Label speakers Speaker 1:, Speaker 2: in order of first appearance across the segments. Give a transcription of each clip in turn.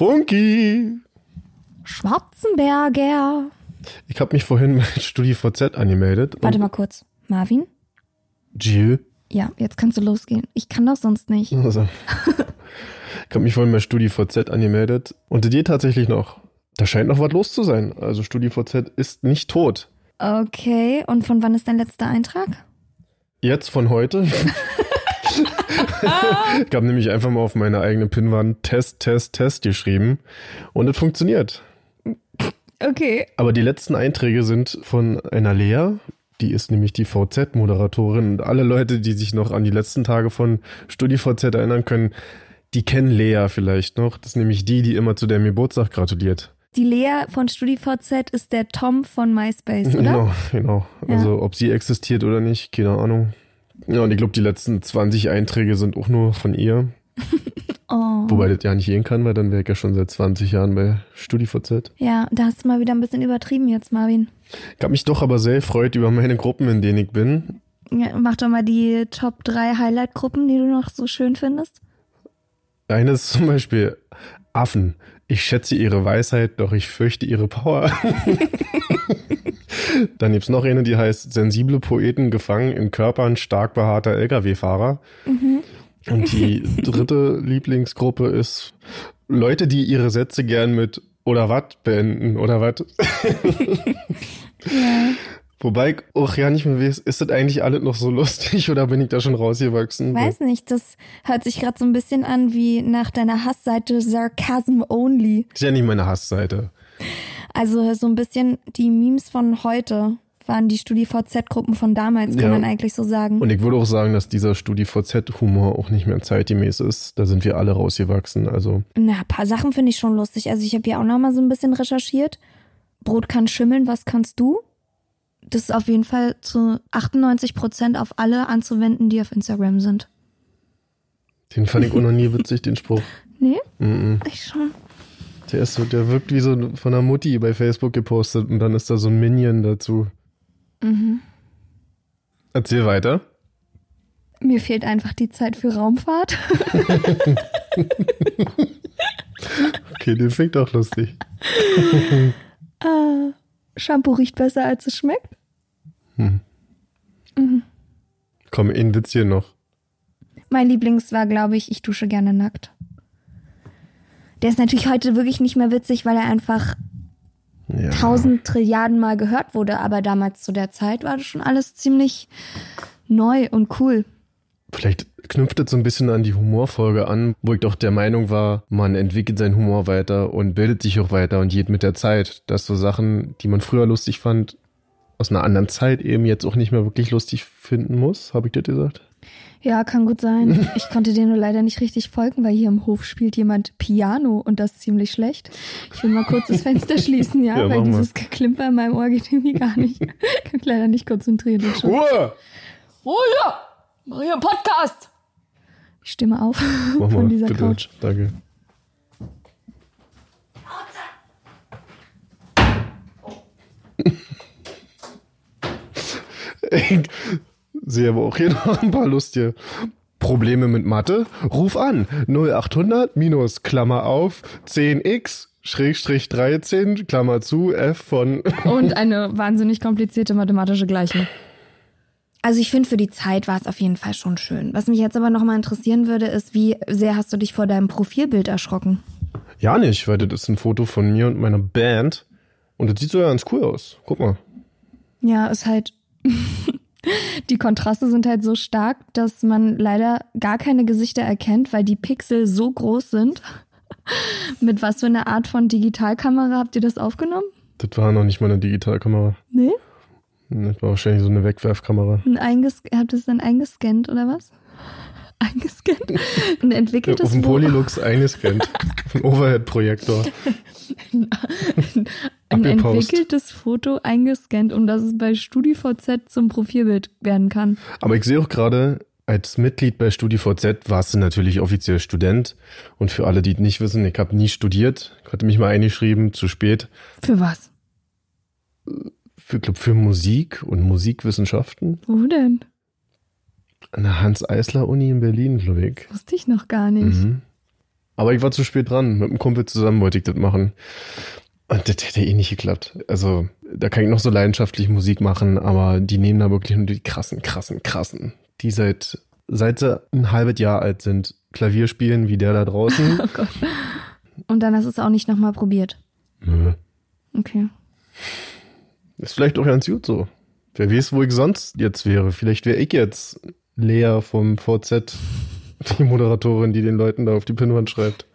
Speaker 1: Funky!
Speaker 2: Schwarzenberger.
Speaker 1: Ich habe mich vorhin mit StudiVZ angemeldet.
Speaker 2: Warte mal kurz. Marvin?
Speaker 1: Jill.
Speaker 2: Ja, jetzt kannst du losgehen. Ich kann das sonst nicht.
Speaker 1: Also. ich habe mich vorhin bei StudiVZ angemeldet und dir tatsächlich noch. Da scheint noch was los zu sein. Also StudiVZ ist nicht tot.
Speaker 2: Okay, und von wann ist dein letzter Eintrag?
Speaker 1: Jetzt von heute. ich habe nämlich einfach mal auf meine eigene Pinwand Test, Test, Test geschrieben und es funktioniert.
Speaker 2: Okay.
Speaker 1: Aber die letzten Einträge sind von einer Lea, die ist nämlich die VZ-Moderatorin und alle Leute, die sich noch an die letzten Tage von StudiVZ erinnern können, die kennen Lea vielleicht noch. Das ist nämlich die, die immer zu deinem Geburtstag gratuliert.
Speaker 2: Die Lea von StudiVZ ist der Tom von MySpace, oder?
Speaker 1: Genau, genau.
Speaker 2: Ja.
Speaker 1: Also ob sie existiert oder nicht, keine Ahnung. Ja, und ich glaube, die letzten 20 Einträge sind auch nur von ihr.
Speaker 2: Oh.
Speaker 1: Wobei das ja nicht gehen kann, weil dann wäre ich ja schon seit 20 Jahren bei StudiVZ.
Speaker 2: Ja, da hast du mal wieder ein bisschen übertrieben jetzt, Marvin.
Speaker 1: Ich habe mich doch aber sehr gefreut über meine Gruppen, in denen ich bin.
Speaker 2: Ja, mach doch mal die Top 3 Highlight-Gruppen, die du noch so schön findest.
Speaker 1: Eine ist zum Beispiel Affen. Ich schätze ihre Weisheit, doch ich fürchte ihre Power. Dann gibt's noch eine, die heißt Sensible Poeten gefangen in Körpern stark behaarter Lkw-Fahrer. Und die dritte Lieblingsgruppe ist Leute, die ihre Sätze gern mit oder wat beenden oder wat.
Speaker 2: Ja.
Speaker 1: Wobei auch ja nicht mehr weiß, ist das eigentlich alles noch so lustig oder bin ich da schon rausgewachsen?
Speaker 2: Weiß nicht, das hört sich gerade so ein bisschen an wie nach deiner Hassseite Sarcasm Only.
Speaker 1: Das ist ja nicht meine Hassseite.
Speaker 2: Also so ein bisschen die Memes von heute waren die StudiVZ-Gruppen von damals, kann
Speaker 1: Ja.
Speaker 2: man eigentlich so sagen.
Speaker 1: Und ich würde auch sagen, dass dieser StudiVZ-Humor auch nicht mehr zeitgemäß ist. Da sind wir alle rausgewachsen. Also,
Speaker 2: Na, ein paar Sachen finde ich schon lustig. Also ich habe ja auch noch mal so ein bisschen recherchiert. Brot kann schimmeln, was kannst du? Das ist auf jeden Fall zu 98 Prozent auf alle anzuwenden, die auf Instagram sind.
Speaker 1: den fand ich auch noch nie witzig, den Spruch.
Speaker 2: Nee?
Speaker 1: Mhm.
Speaker 2: Ich schon.
Speaker 1: Der ist so, der wirkt wie so von der Mutti bei Facebook gepostet und dann ist da so ein Minion dazu.
Speaker 2: Mhm.
Speaker 1: Erzähl weiter.
Speaker 2: Mir fehlt einfach die Zeit für Raumfahrt.
Speaker 1: Okay, den ich doch lustig.
Speaker 2: Ah, Shampoo riecht besser, als es schmeckt.
Speaker 1: Komm, ein Witz hier noch.
Speaker 2: Mein Lieblings war, glaube ich, ich dusche gerne nackt. Der ist natürlich heute wirklich nicht mehr witzig, weil er einfach
Speaker 1: Ja.
Speaker 2: tausend Trilliarden Mal gehört wurde. Aber damals zu der Zeit war das schon alles ziemlich neu und cool.
Speaker 1: Vielleicht knüpft das so ein bisschen an die Humorfolge an, wo ich doch der Meinung war, man entwickelt seinen Humor weiter und bildet sich auch weiter und geht mit der Zeit. Dass so Sachen, die man früher lustig fand, aus einer anderen Zeit eben jetzt auch nicht mehr wirklich lustig finden muss. Habe ich das gesagt?
Speaker 2: Ja, kann gut sein. Ich konnte dir nur leider nicht richtig folgen, weil hier im Hof spielt jemand Piano und das ziemlich schlecht. Ich will mal kurz das Fenster schließen, ja,
Speaker 1: Ja,
Speaker 2: weil
Speaker 1: mach mal.
Speaker 2: dieses Geklimper in meinem Ohr geht irgendwie gar nicht. Kann mich leider nicht konzentrieren.
Speaker 1: Ruhe!
Speaker 2: Oh ja, mach hier einen Podcast. Ich stimme auf
Speaker 1: Mach
Speaker 2: von
Speaker 1: mal,
Speaker 2: dieser
Speaker 1: bitte.
Speaker 2: Couch.
Speaker 1: Danke. Sehe aber auch hier noch ein paar lustige Probleme mit Mathe. Ruf an 0800 minus Klammer auf 10x Schrägstrich 13 Klammer zu f von
Speaker 2: Und eine wahnsinnig komplizierte mathematische Gleichung. Also ich finde, für die Zeit war es auf jeden Fall schon schön. Was mich jetzt aber nochmal interessieren würde, ist, wie sehr hast du dich vor deinem Profilbild erschrocken?
Speaker 1: Ja nicht, weil das ist ein Foto von mir und meiner Band und das sieht so ganz cool aus. Guck mal.
Speaker 2: Ja, ist halt. Die Kontraste sind halt so stark, dass man leider gar keine Gesichter erkennt, weil die Pixel so groß sind. Mit was für einer Art von Digitalkamera habt ihr das aufgenommen?
Speaker 1: Das war noch nicht mal eine Digitalkamera.
Speaker 2: Nee?
Speaker 1: Das war wahrscheinlich so eine Wegwerfkamera.
Speaker 2: Ein einges habt ihr es dann eingescannt oder was? Eingescannt? Ein entwickeltes
Speaker 1: Auf dem Polylux eingescannt. Dem Overhead-Projektor.
Speaker 2: Ein entwickeltes Foto eingescannt, um dass es bei StudiVZ zum Profilbild werden kann.
Speaker 1: Aber ich sehe auch gerade, als Mitglied bei StudiVZ warst du natürlich offiziell Student. Und für alle, die es nicht wissen, ich habe nie studiert. Ich hatte mich mal eingeschrieben, zu spät.
Speaker 2: Für was?
Speaker 1: Für, glaub, für Musik und Musikwissenschaften
Speaker 2: Wo denn?
Speaker 1: an der Hans-Eisler-Uni in Berlin, glaube ich.
Speaker 2: Wusste ich noch gar nicht.
Speaker 1: Mhm. Aber ich war zu spät dran. Mit einem Kumpel zusammen wollte ich das machen. Und das hätte eh nicht geklappt. Also, da kann ich noch so leidenschaftlich Musik machen, aber die nehmen da wirklich nur die krassen, krassen, krassen, die seit, seit sie ein halbes Jahr alt sind, Klavier spielen, wie der da draußen.
Speaker 2: Oh Gott. Und dann hast du es auch nicht nochmal probiert.
Speaker 1: Nö.
Speaker 2: Okay.
Speaker 1: Ist vielleicht auch ganz gut so. Wer weiß, wo ich sonst jetzt wäre. Vielleicht wäre ich jetzt Lea vom VZ, die Moderatorin, die den Leuten da auf die Pinnwand schreibt.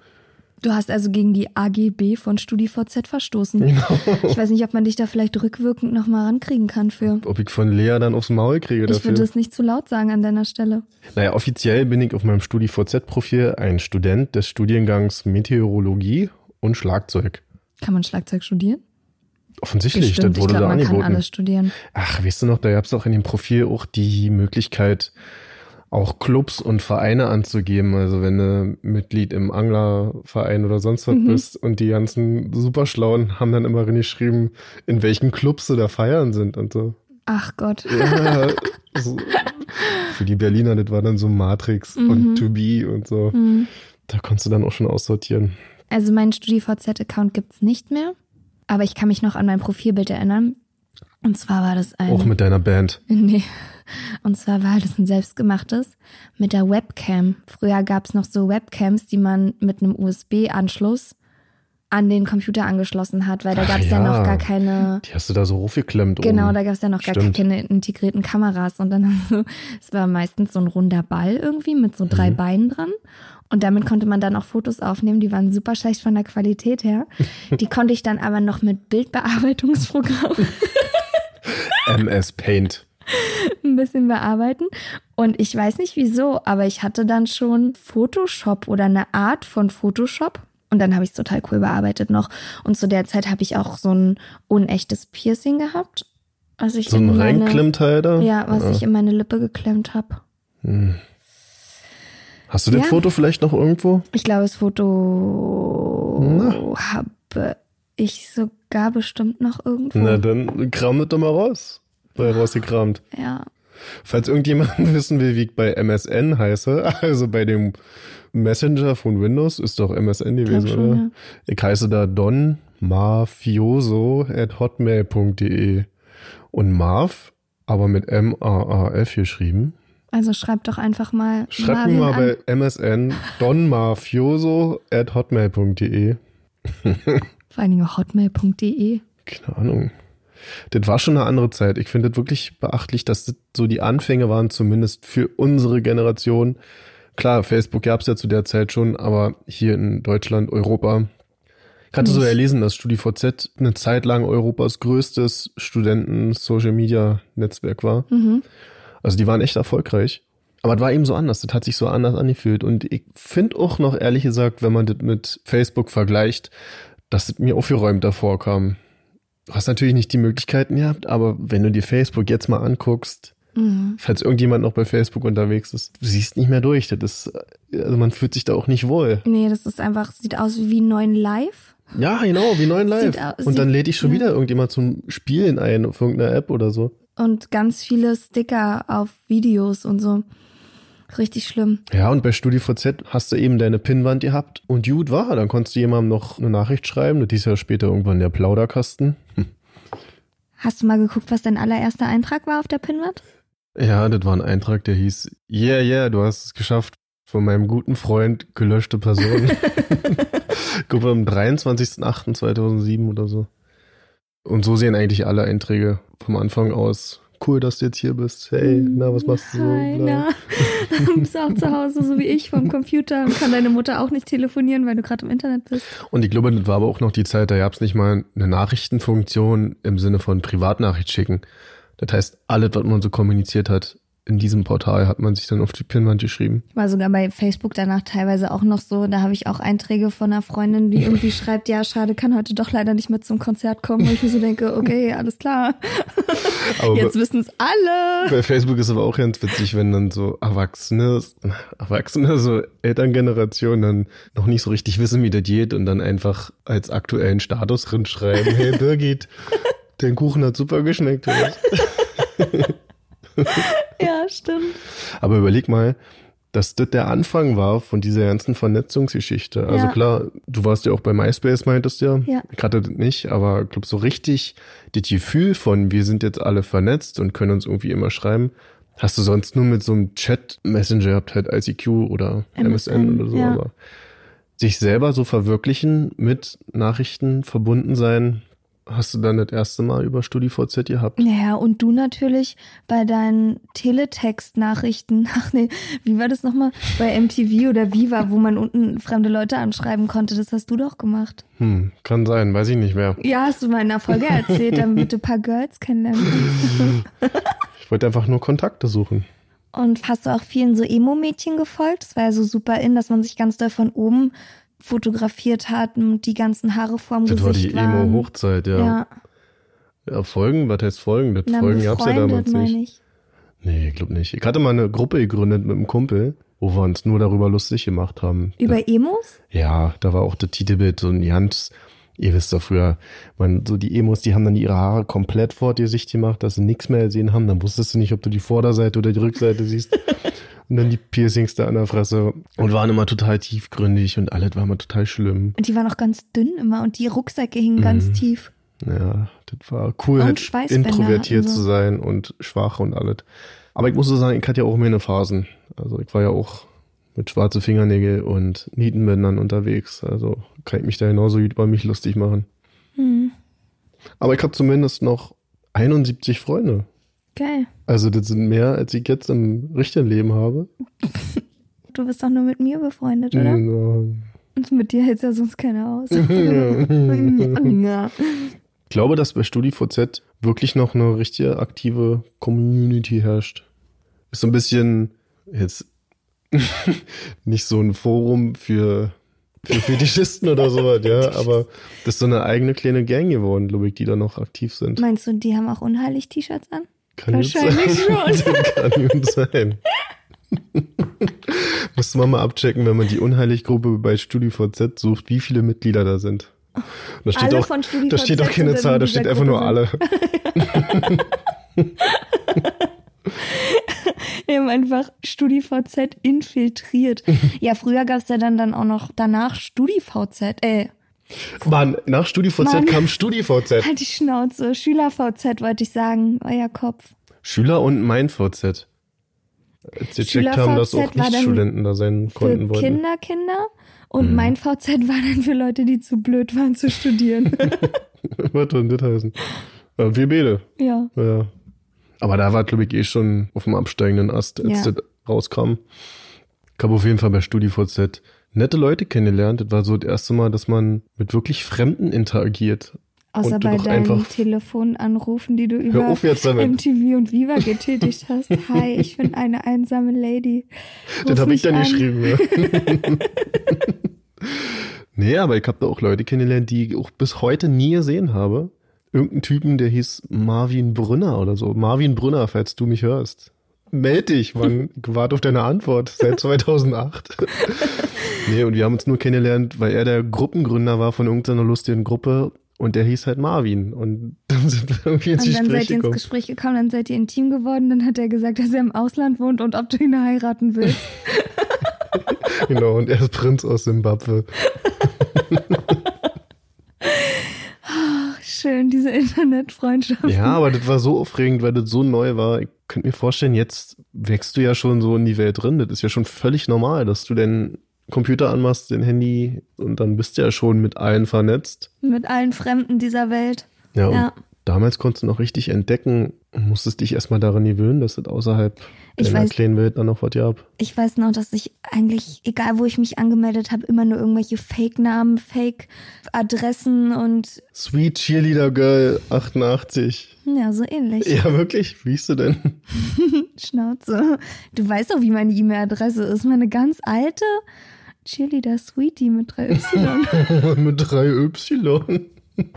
Speaker 2: Du hast also gegen die AGB von StudiVZ verstoßen.
Speaker 1: Genau.
Speaker 2: Ich weiß nicht, ob man dich da vielleicht rückwirkend nochmal rankriegen kann für.
Speaker 1: Ob ich von Lea dann aufs Maul kriege
Speaker 2: Ich
Speaker 1: dafür.
Speaker 2: würde es nicht zu laut sagen an deiner Stelle.
Speaker 1: Naja, offiziell bin ich auf meinem StudiVZ-Profil ein Student des Studiengangs Meteorologie und Schlagzeug.
Speaker 2: Kann man Schlagzeug studieren?
Speaker 1: Offensichtlich,
Speaker 2: Bestimmt.
Speaker 1: das wurde
Speaker 2: ich glaube,
Speaker 1: da
Speaker 2: man
Speaker 1: angeboten.
Speaker 2: kann alles studieren.
Speaker 1: Ach, weißt du noch, da gab es auch in dem Profil auch die Möglichkeit, auch Clubs und Vereine anzugeben. Also wenn du Mitglied im Anglerverein oder sonst was
Speaker 2: Mhm.
Speaker 1: bist und die ganzen Superschlauen haben dann immer geschrieben, in welchen Clubs sie da feiern sind und so.
Speaker 2: Ach Gott.
Speaker 1: Ja, so. Für die Berliner, das war dann so Matrix
Speaker 2: Mhm.
Speaker 1: und To Be und so.
Speaker 2: Hm.
Speaker 1: Da konntest du dann auch schon aussortieren.
Speaker 2: Also meinen StudiVZ-Account gibt's nicht mehr. Aber ich kann mich noch an mein Profilbild erinnern. Und zwar war das ein.
Speaker 1: Auch mit deiner Band.
Speaker 2: Nee. Und zwar war das ein selbstgemachtes mit der Webcam. Früher gab's noch so Webcams, die man mit einem USB-Anschluss an den Computer angeschlossen hat, weil da
Speaker 1: Ach
Speaker 2: gab's ja.
Speaker 1: ja.
Speaker 2: noch gar keine.
Speaker 1: Die hast du da so hochgeklemmt
Speaker 2: Genau,
Speaker 1: oben.
Speaker 2: da gab's ja noch gar
Speaker 1: Stimmt.
Speaker 2: keine integrierten Kameras. Und dann hast du, es war meistens so ein runder Ball irgendwie mit so drei
Speaker 1: Mhm.
Speaker 2: Beinen dran. Und damit konnte man dann auch Fotos aufnehmen, die waren super schlecht von der Qualität her. Die konnte ich dann aber noch mit Bildbearbeitungsprogramm
Speaker 1: MS Paint.
Speaker 2: ein bisschen bearbeiten. Und ich weiß nicht wieso, aber ich hatte dann schon Photoshop oder eine Art von Photoshop. Und dann habe ich es total cool bearbeitet noch. Und zu der Zeit habe ich auch so ein unechtes Piercing gehabt. Was ich
Speaker 1: So ein
Speaker 2: in meine,
Speaker 1: Reinklimmteil da?
Speaker 2: Ja, was ich in meine Lippe geklemmt habe.
Speaker 1: Hm. Hast du das
Speaker 2: Ja.
Speaker 1: Foto vielleicht noch irgendwo?
Speaker 2: Ich glaube, das Foto
Speaker 1: Na.
Speaker 2: habe ich sogar bestimmt noch irgendwo.
Speaker 1: Na, dann kram das doch mal raus. Bei rausgekramt.
Speaker 2: Ja.
Speaker 1: Falls irgendjemand wissen will, wie ich bei MSN heiße, also bei dem Messenger von Windows, ist doch MSN gewesen,
Speaker 2: schon,
Speaker 1: oder?
Speaker 2: ja.
Speaker 1: Ich heiße da Don Mafioso at hotmail.de und Marv, aber mit M-A-A-F geschrieben.
Speaker 2: Also schreib doch einfach mal.
Speaker 1: Schreibt mir mal
Speaker 2: an.
Speaker 1: bei MSN donmafioso at hotmail.de.
Speaker 2: Vor allen Dingen auch hotmail.de.
Speaker 1: Keine Ahnung. Das war schon eine andere Zeit. Ich finde das wirklich beachtlich, dass das so die Anfänge waren, zumindest für unsere Generation. Klar, Facebook gab es ja zu der Zeit schon, aber hier in Deutschland, Europa. Ich hatte so
Speaker 2: Nicht.
Speaker 1: ja lesen, dass StudiVZ eine Zeit lang Europas größtes Studenten-Social-Media-Netzwerk war.
Speaker 2: Mhm.
Speaker 1: Also die waren echt erfolgreich. Aber es war eben so anders. Das hat sich so anders angefühlt. Und ich finde auch noch, ehrlich gesagt, wenn man das mit Facebook vergleicht, dass es mir aufgeräumter vorkam. Du hast natürlich nicht die Möglichkeiten gehabt, aber wenn du dir Facebook jetzt mal anguckst,
Speaker 2: Mhm.
Speaker 1: falls irgendjemand noch bei Facebook unterwegs ist, du siehst nicht mehr durch. Das ist, also man fühlt sich da auch nicht wohl.
Speaker 2: Nee, das ist einfach, sieht aus wie neun Live.
Speaker 1: Ja, genau, wie neun Live.
Speaker 2: Sieht au-
Speaker 1: Und dann lädt ich schon
Speaker 2: ja.
Speaker 1: wieder irgendjemand zum Spielen ein auf irgendeiner App oder so.
Speaker 2: Und ganz viele Sticker auf Videos und so. Richtig schlimm.
Speaker 1: Ja, und bei StudiVZ hast du eben deine Pinnwand gehabt und gut war. Dann konntest du jemandem noch eine Nachricht schreiben. Das hieß ja später irgendwann der Plauderkasten. Hm.
Speaker 2: Hast du mal geguckt, was dein allererster Eintrag war auf der Pinwand?
Speaker 1: Ja, das war ein Eintrag, der hieß, yeah, yeah, du hast es geschafft. Von meinem guten Freund gelöschte Person. Guck am 23.08.2007 oder so. Und so sehen eigentlich alle Einträge vom Anfang aus. Cool, dass du jetzt hier bist. Hey, na, was machst du so?
Speaker 2: Hi, na. Du bist auch zu Hause, so wie ich, vom Computer und kann deine Mutter auch nicht telefonieren, weil du gerade im Internet bist.
Speaker 1: Und ich glaube, das war aber auch noch die Zeit, da gab es nicht mal eine Nachrichtenfunktion im Sinne von Privatnachricht schicken. Das heißt, alles, was man so kommuniziert hat, in diesem Portal hat man sich dann auf die Pinnwand geschrieben.
Speaker 2: War sogar bei Facebook danach teilweise auch noch so. Da habe ich auch Einträge von einer Freundin, die irgendwie schreibt, ja, schade, kann heute doch leider nicht mehr zum Konzert kommen. Wo ich mir so denke, okay, alles klar.
Speaker 1: Aber
Speaker 2: Jetzt wissen es alle.
Speaker 1: Bei Facebook ist aber auch ganz witzig, wenn dann so Erwachsene, Erwachsene, so Elterngenerationen dann noch nicht so richtig wissen, wie das geht und dann einfach als aktuellen Status drin schreiben, hey Birgit, dein Kuchen hat super geschmeckt.
Speaker 2: Ja, stimmt.
Speaker 1: Aber überleg mal, dass das der Anfang war von dieser ganzen Vernetzungsgeschichte. Also
Speaker 2: Ja.
Speaker 1: klar, du warst ja auch bei MySpace, meintest du ja.
Speaker 2: Ja.
Speaker 1: Ich hatte das nicht, aber ich glaube so richtig das Gefühl von, wir sind jetzt alle vernetzt und können uns irgendwie immer schreiben, hast du sonst nur mit so einem Chat-Messenger gehabt, halt ICQ oder MSN,
Speaker 2: MSN,
Speaker 1: oder so.
Speaker 2: ja.
Speaker 1: Aber sich selber so verwirklichen mit Nachrichten verbunden sein, hast du dann das erste Mal über StudiVZ gehabt.
Speaker 2: Naja, und du natürlich bei deinen Teletext-Nachrichten, ach nee, wie war das nochmal? Bei MTV oder Viva, wo man unten fremde Leute anschreiben konnte, das hast du doch gemacht.
Speaker 1: Hm, kann sein, weiß ich nicht mehr.
Speaker 2: Ja, hast du mal in der Folge erzählt, damit du ein paar Girls kennenlernen kannst.
Speaker 1: Ich wollte einfach nur Kontakte suchen.
Speaker 2: Und hast du auch vielen so Emo-Mädchen gefolgt? Das war ja so super in, dass man sich ganz doll von oben fotografiert hat und die ganzen Haare vorm
Speaker 1: Das war
Speaker 2: Gesicht
Speaker 1: die
Speaker 2: waren.
Speaker 1: Emo-Hochzeit, ja.
Speaker 2: Ja,
Speaker 1: ja. Folgen, was heißt Folgen? Das
Speaker 2: Na,
Speaker 1: Folgen gab's ja
Speaker 2: befreundet,
Speaker 1: damals nicht.
Speaker 2: ich.
Speaker 1: Nee, ich glaube nicht. Ich hatte mal eine Gruppe gegründet mit einem Kumpel, wo wir uns nur darüber lustig gemacht haben.
Speaker 2: Über Emos?
Speaker 1: Ja, da war auch das Titelbild so ein ganz, ihr wisst doch früher, man, so die Emos, die haben dann ihre Haare komplett vor dir Sicht gemacht, dass sie nichts mehr gesehen haben. Dann wusstest du nicht, ob du die Vorderseite oder die Rückseite siehst. Und dann die Piercings da an der Fresse. Und waren immer total tiefgründig und alles war immer total schlimm.
Speaker 2: Und die waren auch ganz dünn immer und die Rucksäcke hingen
Speaker 1: Mhm.
Speaker 2: ganz tief.
Speaker 1: Ja, das war cool, halt introvertiert
Speaker 2: sie.
Speaker 1: zu sein und schwach und alles. Aber ich muss so sagen, ich hatte ja auch meine Phasen. Also ich war ja auch mit schwarze Fingernägel und Nietenbändern unterwegs. Also kann ich mich da genauso gut über mich lustig machen.
Speaker 2: Hm.
Speaker 1: Aber ich habe zumindest noch 71 Freunde.
Speaker 2: Geil.
Speaker 1: Also das sind mehr, als ich jetzt im richtigen Leben habe.
Speaker 2: Du bist doch nur mit mir befreundet, oder?
Speaker 1: Ja.
Speaker 2: Und mit dir hält's ja sonst keiner aus.
Speaker 1: Ich glaube, dass bei StudiVZ wirklich noch eine richtige aktive Community herrscht. Ist so ein bisschen jetzt nicht so ein Forum für, für Fetischisten oder sowas, ja, aber das ist so eine eigene kleine Gang geworden, glaube ich, die da noch aktiv sind.
Speaker 2: Meinst du, die haben auch unheilig T-Shirts an?
Speaker 1: Kann
Speaker 2: Wahrscheinlich
Speaker 1: sein. Kann gut sein. Müsste man mal abchecken, wenn man die Unheilig-Gruppe bei StudiVZ sucht, wie viele Mitglieder da sind. Und Da steht
Speaker 2: Alle
Speaker 1: auch,
Speaker 2: von StudiVZ
Speaker 1: da steht auch keine Zahl, da steht einfach nur alle.
Speaker 2: Gruppe Wir haben einfach StudiVZ infiltriert. ja, früher gab's ja dann, dann auch noch danach StudiVZ. Äh,
Speaker 1: Mann, nach StudiVZ
Speaker 2: Mann.
Speaker 1: kam StudiVZ.
Speaker 2: halt die Schnauze. SchülerVZ wollte ich sagen. Euer Kopf.
Speaker 1: Schüler und mein VZ. Als wir gecheckt haben, dass auch Nicht-Studenten da sein konnten wollten.
Speaker 2: Kinder, Kinder. Und
Speaker 1: Mhm.
Speaker 2: mein VZ war dann für Leute, die zu blöd waren zu studieren.
Speaker 1: Was soll das heißen? Ja, wir beide.
Speaker 2: ja.
Speaker 1: Ja. Aber da war, glaube ich, eh schon auf dem absteigenden Ast, als
Speaker 2: Ja.
Speaker 1: das rauskam. Ich habe auf jeden Fall bei StudiVZ nette Leute kennengelernt. Das war so das erste Mal, dass man mit wirklich Fremden interagiert.
Speaker 2: Außer bei deinen Telefonanrufen, die du über. MTV und Viva getätigt hast. Hi, ich bin eine einsame Lady.
Speaker 1: Das
Speaker 2: Ruf
Speaker 1: habe ich dann
Speaker 2: an.
Speaker 1: geschrieben, ja. nee, aber ich habe da auch Leute kennengelernt, die ich auch bis heute nie gesehen habe. Irgendein Typen, der hieß Marvin Brünner oder so. Marvin Brünner, falls du mich hörst. Meld dich, Mann. Ich warte auf deine Antwort seit 2008. nee, und wir haben uns nur kennengelernt, weil er der Gruppengründer war von irgendeiner lustigen Gruppe und der hieß halt Marvin. Und dann sind wir irgendwie ins
Speaker 2: Und dann seid
Speaker 1: Gespräch
Speaker 2: ihr ins
Speaker 1: gekommen.
Speaker 2: Gespräch gekommen, dann seid ihr intim geworden, dann hat er gesagt, dass er im Ausland wohnt und ob du ihn heiraten willst.
Speaker 1: Genau, und er ist Prinz aus Simbabwe.
Speaker 2: Schön, diese Internetfreundschaft.
Speaker 1: Ja, aber das war so aufregend, weil das so neu war. Ich könnte mir vorstellen, jetzt wächst du ja schon so in die Welt drin. Das ist ja schon völlig normal, dass du den Computer anmachst, den Handy und dann bist du ja schon mit allen vernetzt.
Speaker 2: Mit allen Fremden dieser Welt.
Speaker 1: Ja,
Speaker 2: Ja.
Speaker 1: Damals konntest du noch richtig entdecken und musstest dich erstmal daran gewöhnen, dass es außerhalb
Speaker 2: Ich
Speaker 1: deiner
Speaker 2: weiß-
Speaker 1: kleinen Welt dann noch was gab.
Speaker 2: Ich weiß noch, dass ich eigentlich, egal wo ich mich angemeldet habe, immer nur irgendwelche Fake-Namen, Fake-Adressen und
Speaker 1: Sweet Cheerleader Girl 88.
Speaker 2: ja, so ähnlich.
Speaker 1: Ja, wirklich? Wie hieß du denn?
Speaker 2: Schnauze. Du weißt doch, wie meine E-Mail-Adresse ist. Meine ganz alte Cheerleader Sweetie mit drei Y.
Speaker 1: Mit drei Y.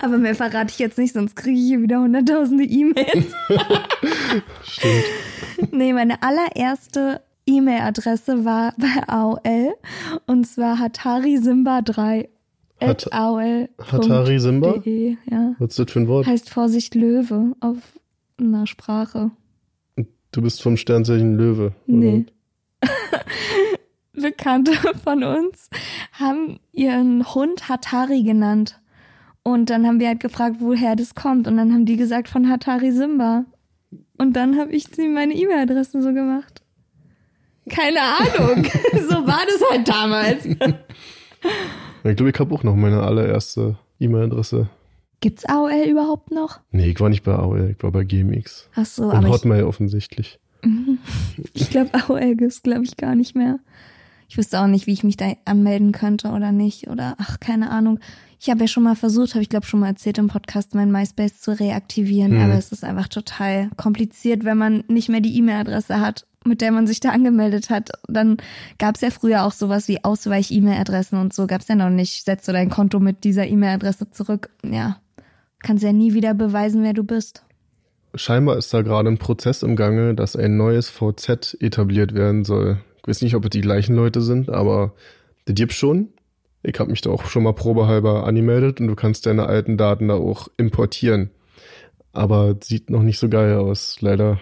Speaker 2: Aber mehr verrate ich jetzt nicht, sonst kriege ich hier wieder hunderttausende E-Mails.
Speaker 1: Stimmt.
Speaker 2: Nee, meine allererste E-Mail-Adresse war bei AOL und zwar Hatari Simba 3 at
Speaker 1: Hat-
Speaker 2: AOL.
Speaker 1: Hatari Simba?
Speaker 2: De, ja.
Speaker 1: Was ist das für ein Wort?
Speaker 2: Heißt Vorsicht Löwe auf einer Sprache.
Speaker 1: Du bist vom Sternzeichen Löwe.
Speaker 2: Nee. Bekannte von uns haben ihren Hund Hatari genannt. Und dann haben wir halt gefragt, woher das kommt. Und dann haben die gesagt von Hatari Simba. Und dann habe ich sie meine E-Mail-Adresse so gemacht. Keine Ahnung. so war das halt damals.
Speaker 1: Ich glaube, ich habe auch noch meine allererste E-Mail-Adresse.
Speaker 2: Gibt's AOL überhaupt noch?
Speaker 1: Nee, ich war nicht bei AOL, ich war bei GMX.
Speaker 2: Ach so,
Speaker 1: Und
Speaker 2: aber ich,
Speaker 1: Hotmail offensichtlich.
Speaker 2: ich glaube, AOL gibt's, glaube ich, gar nicht mehr. Ich wüsste auch nicht, wie ich mich da anmelden könnte oder nicht. Oder ach, keine Ahnung. Ich habe ja schon mal versucht, habe ich glaube schon mal erzählt im Podcast, mein MySpace zu reaktivieren.
Speaker 1: Hm.
Speaker 2: Aber es ist einfach total kompliziert, wenn man nicht mehr die E-Mail-Adresse hat, mit der man sich da angemeldet hat. Dann gab's ja früher auch sowas wie Ausweich-E-Mail-Adressen und so. Gab's ja noch nicht. Setzt du dein Konto mit dieser E-Mail-Adresse zurück. Ja, kannst ja nie wieder beweisen, wer du bist.
Speaker 1: Scheinbar ist da gerade ein Prozess im Gange, dass ein neues VZ etabliert werden soll. Ich weiß nicht, ob es die gleichen Leute sind, aber das gibt's schon. Ich habe mich da auch schon mal probehalber angemeldet und du kannst deine alten Daten da auch importieren. Aber sieht noch nicht so geil aus, leider.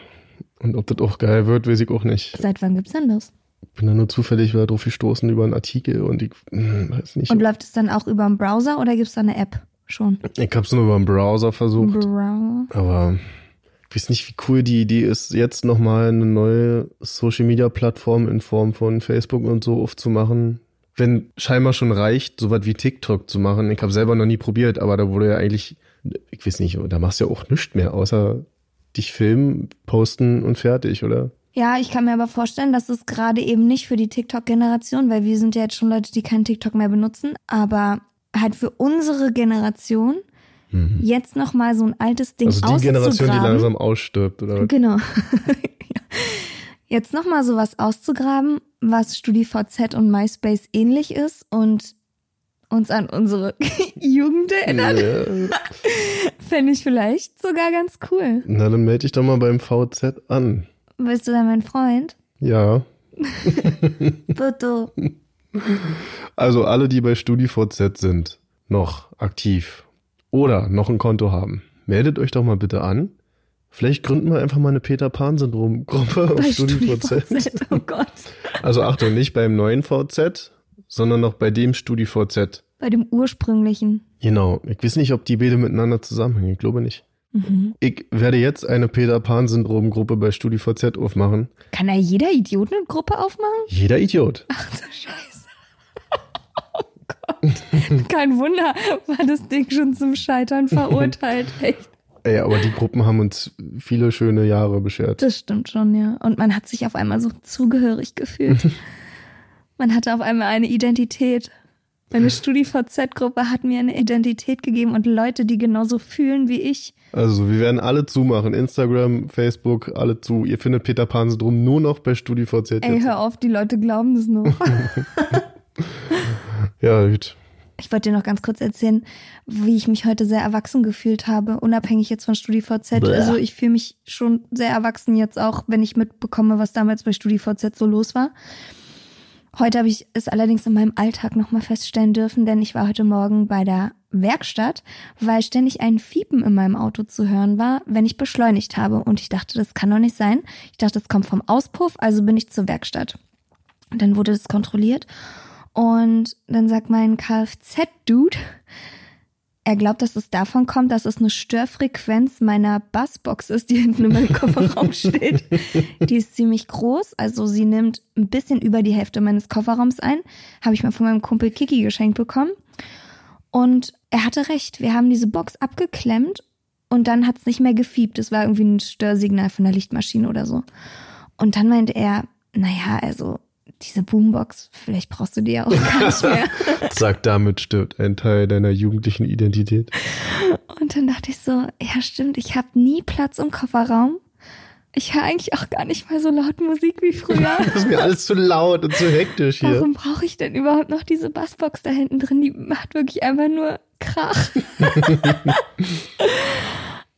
Speaker 1: Und ob das auch geil wird, weiß ich auch nicht.
Speaker 2: Seit wann gibt's denn das?
Speaker 1: Ich bin da nur zufällig wieder drauf gestoßen über einen Artikel und ich hm, weiß nicht.
Speaker 2: Und läuft es dann auch über den Browser oder gibt's da eine App schon?
Speaker 1: Ich habe es nur über den Browser versucht.
Speaker 2: Browser.
Speaker 1: Aber ich weiß nicht, wie cool die Idee ist, jetzt nochmal eine neue Social-Media-Plattform in Form von Facebook und so aufzumachen. Wenn scheinbar schon reicht, so was wie TikTok zu machen. Ich habe selber noch nie probiert, aber da wurde ja eigentlich, ich weiß nicht, da machst du ja auch nichts mehr, außer dich filmen, posten und fertig, oder?
Speaker 2: Ja, ich kann mir aber vorstellen, dass es gerade eben nicht für die TikTok-Generation, weil wir sind ja jetzt schon Leute, die keinen TikTok mehr benutzen, aber halt für unsere Generation jetzt noch mal so ein altes Ding
Speaker 1: Mhm. Also die Generation, die langsam ausstirbt, oder?
Speaker 2: Genau. Jetzt noch mal sowas auszugraben, was StudiVZ und MySpace ähnlich ist und uns an unsere Jugend erinnert,
Speaker 1: Ja.
Speaker 2: fände ich vielleicht sogar ganz cool.
Speaker 1: Na, dann melde dich doch mal beim VZ an.
Speaker 2: Bist du da mein Freund?
Speaker 1: Ja.
Speaker 2: Bitte.
Speaker 1: Also alle, die bei StudiVZ sind, noch aktiv oder noch ein Konto haben, meldet euch doch mal bitte an. Vielleicht gründen wir einfach mal eine Peter Pan-Syndrom-Gruppe auf
Speaker 2: Bei
Speaker 1: StudiVZ.
Speaker 2: StudiVZ, oh Gott.
Speaker 1: Also Achtung, nicht beim neuen VZ, sondern noch bei dem StudiVZ.
Speaker 2: Bei dem ursprünglichen.
Speaker 1: Genau. Ich weiß nicht, ob die beide miteinander zusammenhängen. Ich glaube nicht.
Speaker 2: Mhm.
Speaker 1: Ich werde jetzt eine Peter Pan-Syndrom-Gruppe bei StudiVZ aufmachen.
Speaker 2: Kann da jeder Idiot eine Gruppe aufmachen?
Speaker 1: Jeder Idiot.
Speaker 2: Ach du Scheiße. Gott. Kein Wunder, war das Ding schon zum Scheitern verurteilt. Echt.
Speaker 1: Ey, aber die Gruppen haben uns viele schöne Jahre beschert.
Speaker 2: Das stimmt schon, ja. Und man hat sich auf einmal so zugehörig gefühlt. man hatte auf einmal eine Identität. Meine StudiVZ-Gruppe hat mir eine Identität gegeben und Leute, die genauso fühlen wie ich.
Speaker 1: Also, wir werden alle zumachen. Instagram, Facebook, alle zu. Ihr findet Peter Pan-Syndrom nur noch bei StudiVZ.
Speaker 2: Ey,
Speaker 1: jetzt.
Speaker 2: hör auf, die Leute glauben das noch.
Speaker 1: Ja, gut.
Speaker 2: Ich wollte dir noch ganz kurz erzählen, wie ich mich heute sehr erwachsen gefühlt habe, unabhängig jetzt von StudiVZ.
Speaker 1: Bäh.
Speaker 2: Also ich fühle mich schon sehr erwachsen jetzt auch, wenn ich mitbekomme, was damals bei StudiVZ so los war. Heute habe ich es allerdings in meinem Alltag nochmal feststellen dürfen, denn ich war heute Morgen bei der Werkstatt, weil ständig ein Fiepen in meinem Auto zu hören war, wenn ich beschleunigt habe. Und ich dachte, das kann doch nicht sein. Ich dachte, das kommt vom Auspuff, also bin ich zur Werkstatt. Und dann wurde das kontrolliert und dann sagt mein Kfz-Dude, er glaubt, dass es davon kommt, dass es eine Störfrequenz meiner Bassbox ist, die hinten in meinem Kofferraum steht. Die ist ziemlich groß, also sie nimmt ein bisschen über die Hälfte meines Kofferraums ein. Habe ich mal von meinem Kumpel Kiki geschenkt bekommen. Und er hatte recht, wir haben diese Box abgeklemmt und dann hat's nicht mehr gefiebt. Es war irgendwie ein Störsignal von der Lichtmaschine oder so. Und dann meinte er, naja, also diese Boombox, vielleicht brauchst du die ja auch gar nicht mehr.
Speaker 1: Sagt, damit stirbt ein Teil deiner jugendlichen Identität.
Speaker 2: Und dann dachte ich so, ja stimmt, ich habe nie Platz im Kofferraum. Ich höre eigentlich auch gar nicht mal so laut Musik wie früher.
Speaker 1: Das ist mir alles zu laut und zu hektisch hier.
Speaker 2: Warum brauche ich denn überhaupt noch diese Bassbox da hinten drin? Die macht wirklich einfach nur Krach.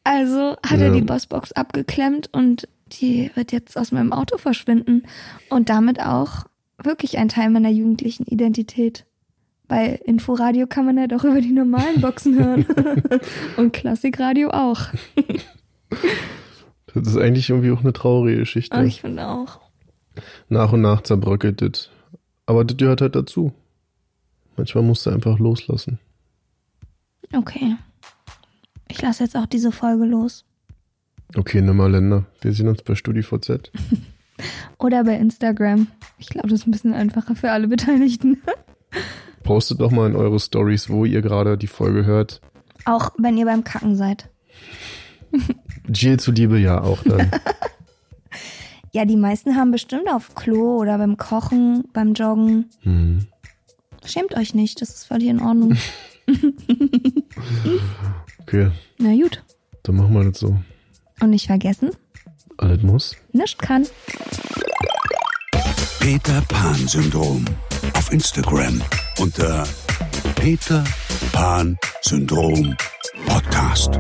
Speaker 2: also hat er
Speaker 1: Ja.
Speaker 2: die Bassbox abgeklemmt und die wird jetzt aus meinem Auto verschwinden. Und damit auch wirklich ein Teil meiner jugendlichen Identität. Bei Inforadio kann man ja doch über die normalen Boxen hören. und Klassikradio auch.
Speaker 1: Das ist eigentlich irgendwie auch eine traurige Geschichte.
Speaker 2: Aber ich finde auch.
Speaker 1: Nach und nach zerbröckelt das. Aber das gehört halt dazu. Manchmal musst du einfach loslassen.
Speaker 2: Okay. Ich lasse jetzt auch diese Folge los.
Speaker 1: Okay, nimm mal Länder. Wir sehen uns bei StudiVZ.
Speaker 2: Oder bei Instagram. Ich glaube, das ist ein bisschen einfacher für alle Beteiligten.
Speaker 1: Postet doch mal in eure Stories, wo ihr gerade die Folge hört.
Speaker 2: Auch wenn ihr beim Kacken seid.
Speaker 1: Jill zuliebe ja auch dann.
Speaker 2: Ja, die meisten haben bestimmt auf Klo oder beim Kochen, beim Joggen.
Speaker 1: hm.
Speaker 2: Schämt euch nicht, das ist völlig in Ordnung.
Speaker 1: Okay,
Speaker 2: Na gut.
Speaker 1: dann machen wir das so.
Speaker 2: Und nicht vergessen,
Speaker 1: Alles muss.
Speaker 2: nischt kann.
Speaker 3: Peter Pan Syndrom. Auf Instagram unter Peter Pan Syndrom Podcast.